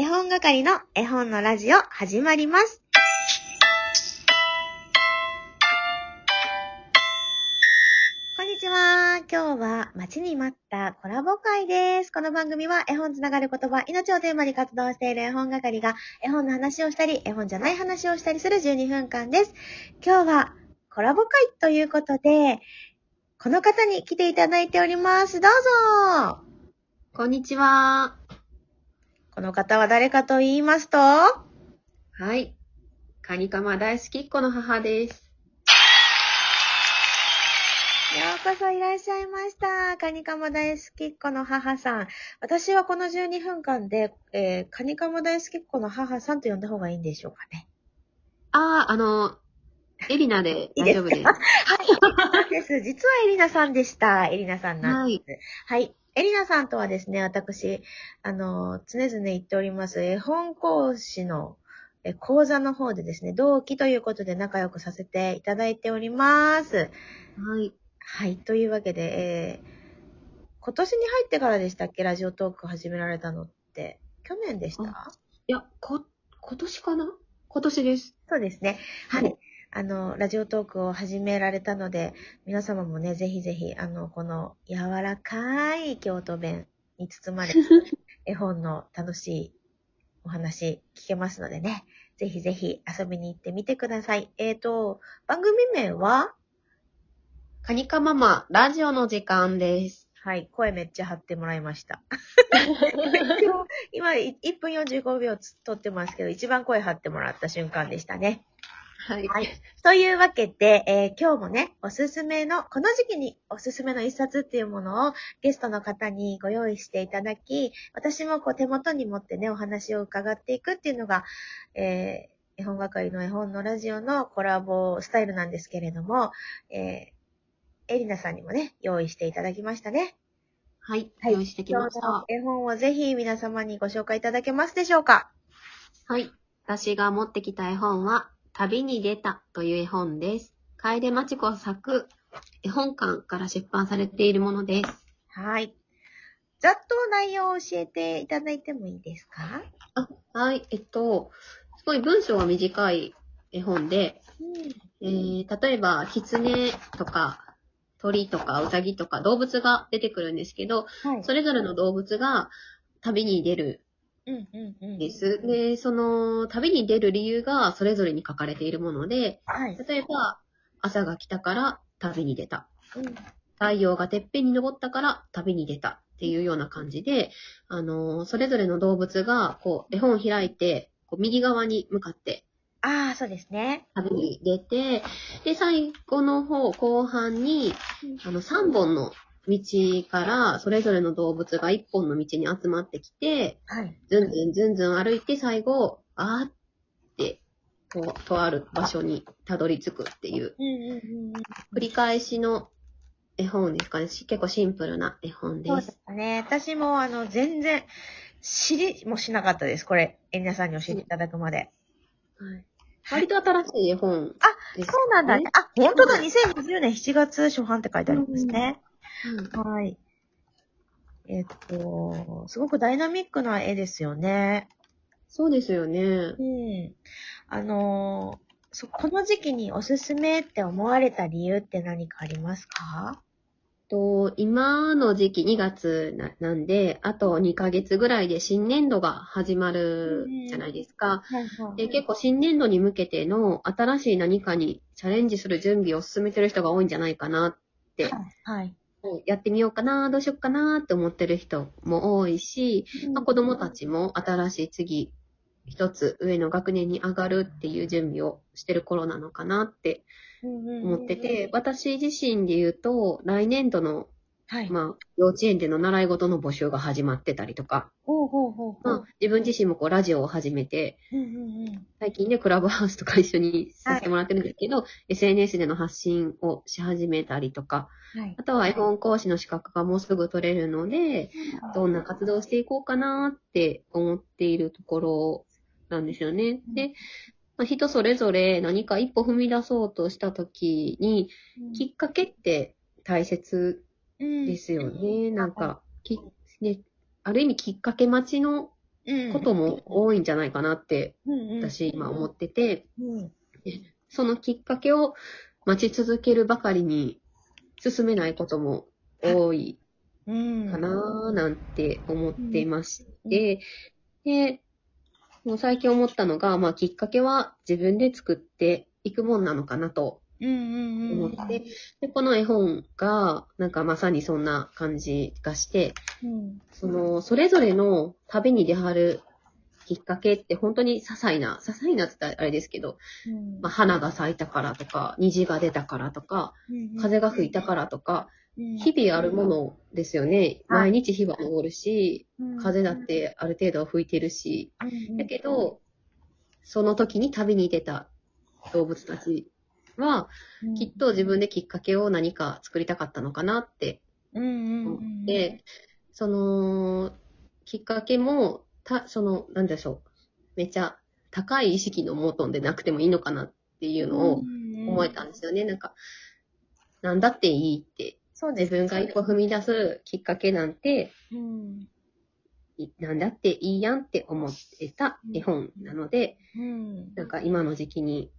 絵本係の絵本のラジオ始まります。こんにちは。今日は待ちに待ったコラボ会です。この番組は絵本つながる言葉、命をテーマに活動している絵本係が絵本の話をしたり、絵本じゃない話をしたりする12分間です。今日はコラボ会ということで、この方に来ていただいております。どうぞこんにちは。この方は誰かと言いますと、はい。カニカマ大好きっ子の母です。ようこそいらっしゃいました。カニカマ大好きっ子の母さん。私はこの12分間で、えー、カニカマ大好きっ子の母さんと呼んだ方がいいんでしょうかね。あー、あの、エリナで 大丈夫です。そうです。実はエリナさんでした。エリナさんなんです。はい。エリナさんとはですね、私、あの、常々言っております、絵本講師のえ講座の方でですね、同期ということで仲良くさせていただいております。はい。はい。というわけで、えー今年に入ってからでしたっけ？ラジオトーク始められたのって。去年でした？いや、こ、今年かな？今年です。そうですね。はい。あの、ラジオトークを始められたので、皆様もね、ぜひぜひ、あの、この柔らかい京都弁に包まれた 絵本の楽しいお話聞けますのでね、ぜひぜひ遊びに行ってみてください。えっ、と、番組名は？カニカママラジオの時間です。はい、声めっちゃ張ってもらいました。今、い1分45秒つ撮ってますけど、一番声張ってもらった瞬間でしたね。はい。はい。というわけで、えー今日もね、おすすめの、この時期におすすめの一冊っていうものをゲストの方にご用意していただき、私もこう手元に持ってね、お話を伺っていくっていうのが、えー絵本係の絵本のラジオのコラボスタイルなんですけれども、えー、エリナさんにもね、用意していただきましたね。はい。はい用意してきました。絵本をぜひ皆様にご紹介いただけますでしょうか？はい。私が持ってきた絵本は、旅に出たという絵本です。楓町子作絵本館から出版されているものです。はい。ざっと内容を教えていただいてもいいですか？あ、はい。えっと、すごい文章は短い絵本で、えー、例えば、狐とか、鳥とか、ウサギとか、動物が出てくるんですけど、はい。それぞれの動物が旅に出るうんうんうん。んです。で、その旅に出る理由がそれぞれに書かれているもので、はい。例えば、朝が来たから旅に出た。うん太陽がてっぺんに登ったから旅に出たっていうような感じで、あのーそれぞれの動物が、こう、絵本を開いて、こう右側に向かってああ、そうですね。旅に出て、で、最後の方、後半に、あの、3本の道から、それぞれの動物が1本の道に集まってきて、はい。ずんずんずんずん歩いて、最後、あーって、こう、とある場所にたどり着くっていう、うんうんうんうん。繰り返しの絵本ですかね。し結構シンプルな絵本で。そうですすね。私も、あの、全然、知りもしなかったです。これ、え皆さんに教えていただくまで。はい、割と新しい絵本です、そうなんだね。あ、本当だ。2020年7月初版って書いてありますね。うんはい。えっと、すごくダイナミックな絵ですよね。そうですよね。うん。あのーそ、この時期におすすめって思われた理由って何かありますか？と今の時期2月ななんで、あと2ヶ月ぐらいで新年度が始まるじゃないですか。で結構新年度に向けての新しい何かにチャレンジする準備を進めてる人が多いんじゃないかなって、はい。やってみようかな、どうしようかなって思ってる人も多いし、まあ、子供たちも新しい次、一つ上の学年に上がるっていう準備をしてる頃なのかなって思ってて、私自身で言うと、来年度の、はい。まあ、幼稚園での習い事の募集が始まってたりとか、ほうほうほうほまあう。、自分自身もこう、ラジオを始めて、うんうんうん。最近ね、クラブハウスとか一緒にさせてもらってるんですけど、SNS での発信をし始めたりとか、はい。あとは絵本講師の資格がもうすぐ取れるので、どんな活動をしていこうかなって思っているところなんですよね。で、まあ、人それぞれ何か一歩踏み出そうとした時に、きっかけって大切うんですよね。なんか、きね、ある意味きっかけ待ちのうんことも多いんじゃないかなって、私今思ってて、うん。そのきっかけを待ち続けるばかりに進めないことも多いうん。かなーなんて思っていまして、で、もう最近思ったのが、まあきっかけは自分で作っていくもんなのかなと。思って、で、この絵本が、なんかまさにそんな感じがして、うん。その、それぞれの旅に出はるきっかけって本当に些細な、些細なって言ったらあれですけど、うん。まあ、花が咲いたからとか、虹が出たからとか、風が吹いたからとか、日々あるものですよね。はい。毎日日は昇るし、風だってある程度は吹いてるし、だけど、その時に旅に出た動物たちは、うん、きっと自分できっかけを何か作りたかったのかなって思うん、って、その、きっかけも、た、その、なんでしょう。めっちゃ高い意識のモートンでなくてもいいのかなっていうのを思えたんですよね。なんか、なんだっていいって、そう自分が一歩踏み出すきっかけなんて、うん。いなんだっていいやんって思ってた絵本なので、うん。なんか今の時期に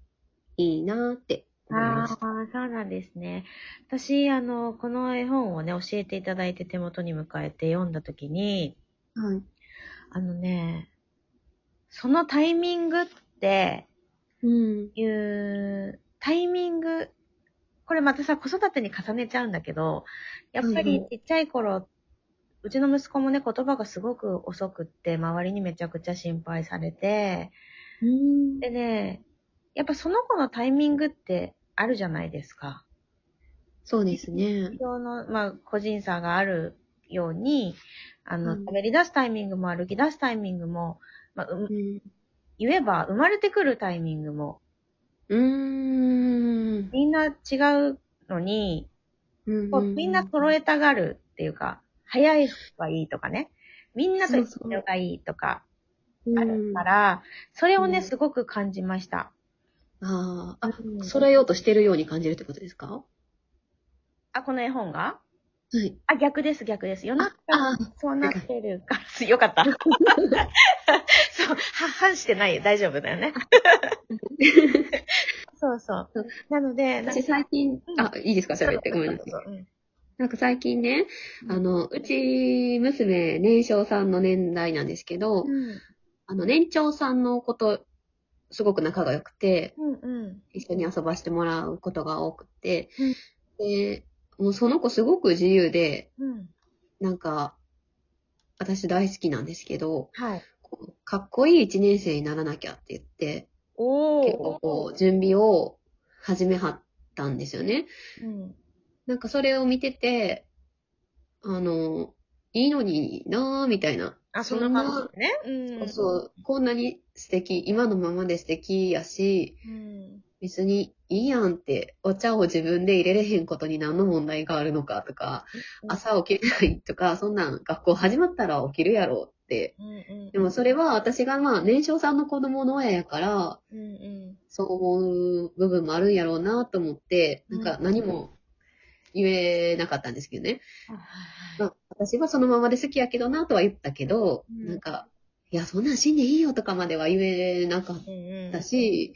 いいなってああ。そうなんですね。私、あの、この絵本をね、教えていただいて手元に迎えて読んだときに、はい。あのね、そのタイミングってうん。いう、タイミング、これまたさ、子育てに重ねちゃうんだけど、やっぱりちっちゃい頃、うちの息子もね、言葉がすごく遅くって、周りにめちゃくちゃ心配されて、うん。でね、やっぱその子のタイミングってあるじゃないですか。そうですね。人の、まあ、個人差があるように、あの、うん喋り出すタイミングも歩き出すタイミングも、まあ、ううん。言えば生まれてくるタイミングも、うーん。みんな違うのに、うんこうみんな揃えたがるっていうか、早い方がいいとかね、みんなと一緒がいいとかあるから、それをね、うんすごく感じました。ああ、あ、うん揃えようとしてるように感じるってことですか？あ、この絵本が？はい。あ、逆です、逆です。世の中あそうなってるから、よかった。そう、は、反してないよ。大丈夫だよね。そうそう。なので、私最近、あ、いいですか？喋って。ごめんなさい。うんなんか最近ね、あの、うち娘、年少さんの年代なんですけど、うん。あの、年長さんのこと、すごく仲が良くて、うんうん。一緒に遊ばしてもらうことが多くて、うんで、もうその子すごく自由で、うん。なんか、私大好きなんですけど、はい。かっこいい一年生にならなきゃって言って。結構こう、準備を始めはったんですよね。うん。なんかそれを見てて、あの、いいのになぁ、みたいな。あ、そんな感じね。うん。そう、こんなに素敵、今のままで素敵やし、うん。別にいいやんって、お茶を自分で入れれへんことに何の問題があるのかとか、朝起きれないとか、そんなん学校始まったら起きるやろって。うんうん。でもそれは私がまあ年少さんの子供の親やから、うんうん。そう思う部分もあるんやろうなと思って、なんか何も言えなかったんですけどね。まあ、私はそのままで好きやけどなとは言ったけど、うんなんか、いや、そんなん死んでいいよとかまでは言えなかっ。たし、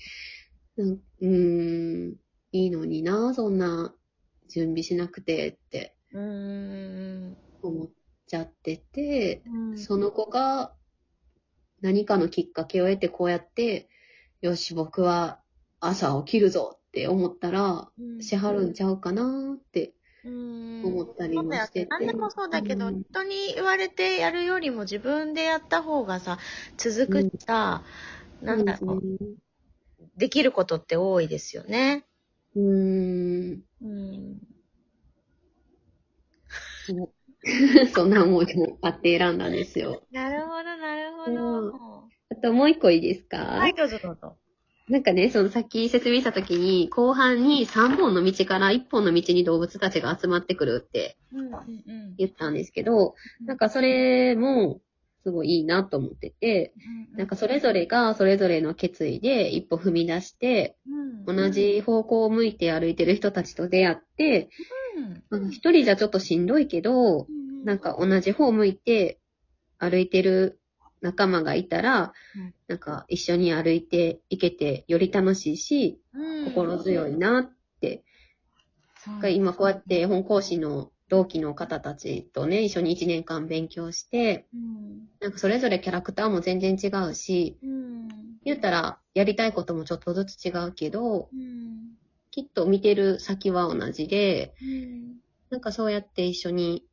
なんうーん、いいのにな、そんな準備しなくてって思っちゃってて、うん。その子が何かのきっかけを得てこうやって、よし、僕は朝起きるぞって思ったら、うんしはるんちゃうかなってうん思ったりもしてて。何でもそうだけど、うん人に言われてやるよりも自分でやった方がさ、続くしさ、なんだろう、できることって多いですよね。うーん。うん。そんな思いもあって選んだんですよ。なるほど、なるほど。あともう一個いいですか、はい、どうぞどうぞ。なんかね、そのさっき説明したときに、後半に3本の道から1本の道に動物たちが集まってくるって。言ったんですけど、なんかそれもすごいいいなと思ってて、なんかそれぞれがそれぞれの決意で一歩踏み出して、うん、同じ方向を向いて歩いてる人たちと出会って、一人じゃちょっとしんどいけど、なんか同じ方向いて歩いてる仲間がいたら、うんなんか一緒に歩いていけてより楽しいし、うん心強いなって。今こうやって絵本講師の同期の方たちとね、一緒に1年間勉強して、うん。なんかそれぞれキャラクターも全然違うし、うん。言ったらやりたいこともちょっとずつ違うけど、うん。きっと見てる先は同じで、うん。なんかそうやって一緒に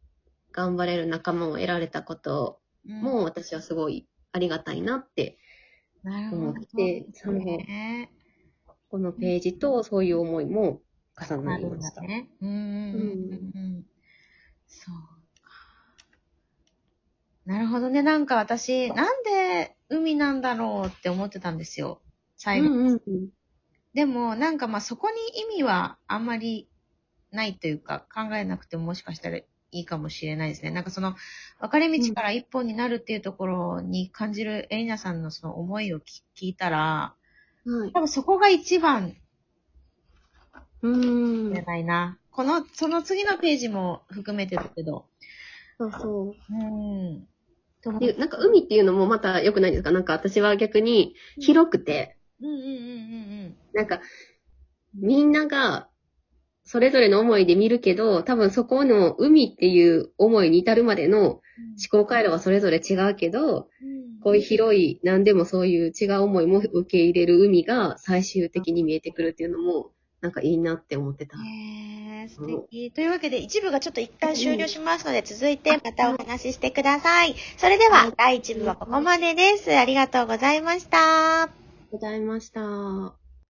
頑張れる仲間を得られたことも私はすごいありがたいなって。思ってそうね。このページとそういう思いも重ななるんりました。だね。うん。うん。そうか。なるほどね。なんか私、なんで海なんだろうって思ってたんですよ。最後。うんうんうんでも、なんかまあそこに意味はあんまりないというか、考えなくてももしかしたらいいかもしれないですね。なんかその、分かれ道から一本になるっていうところに感じるエリナさんのその思いを聞聞いたら、はい。多分そこが一番うんじゃ。ないな。この、その次のページも含めてだけど。そうそう。うん。で、なんか海っていうのもまた良くないですか？なんか私は逆に広くて、うんうんうんうんなんかみんながそれぞれの思いで見るけど、多分そこの海っていう思いに至るまでの思考回路はそれぞれ違うけど、うん。こういう広い、何でもそういう違う思いも受け入れる海が最終的に見えてくるっていうのも、なんかいいなって思ってた。へー、素敵。というわけで、一部がちょっと一旦終了しますので、続いてまたお話ししてください。それでは、第一部はここまでです。ありがとうございました。ございました。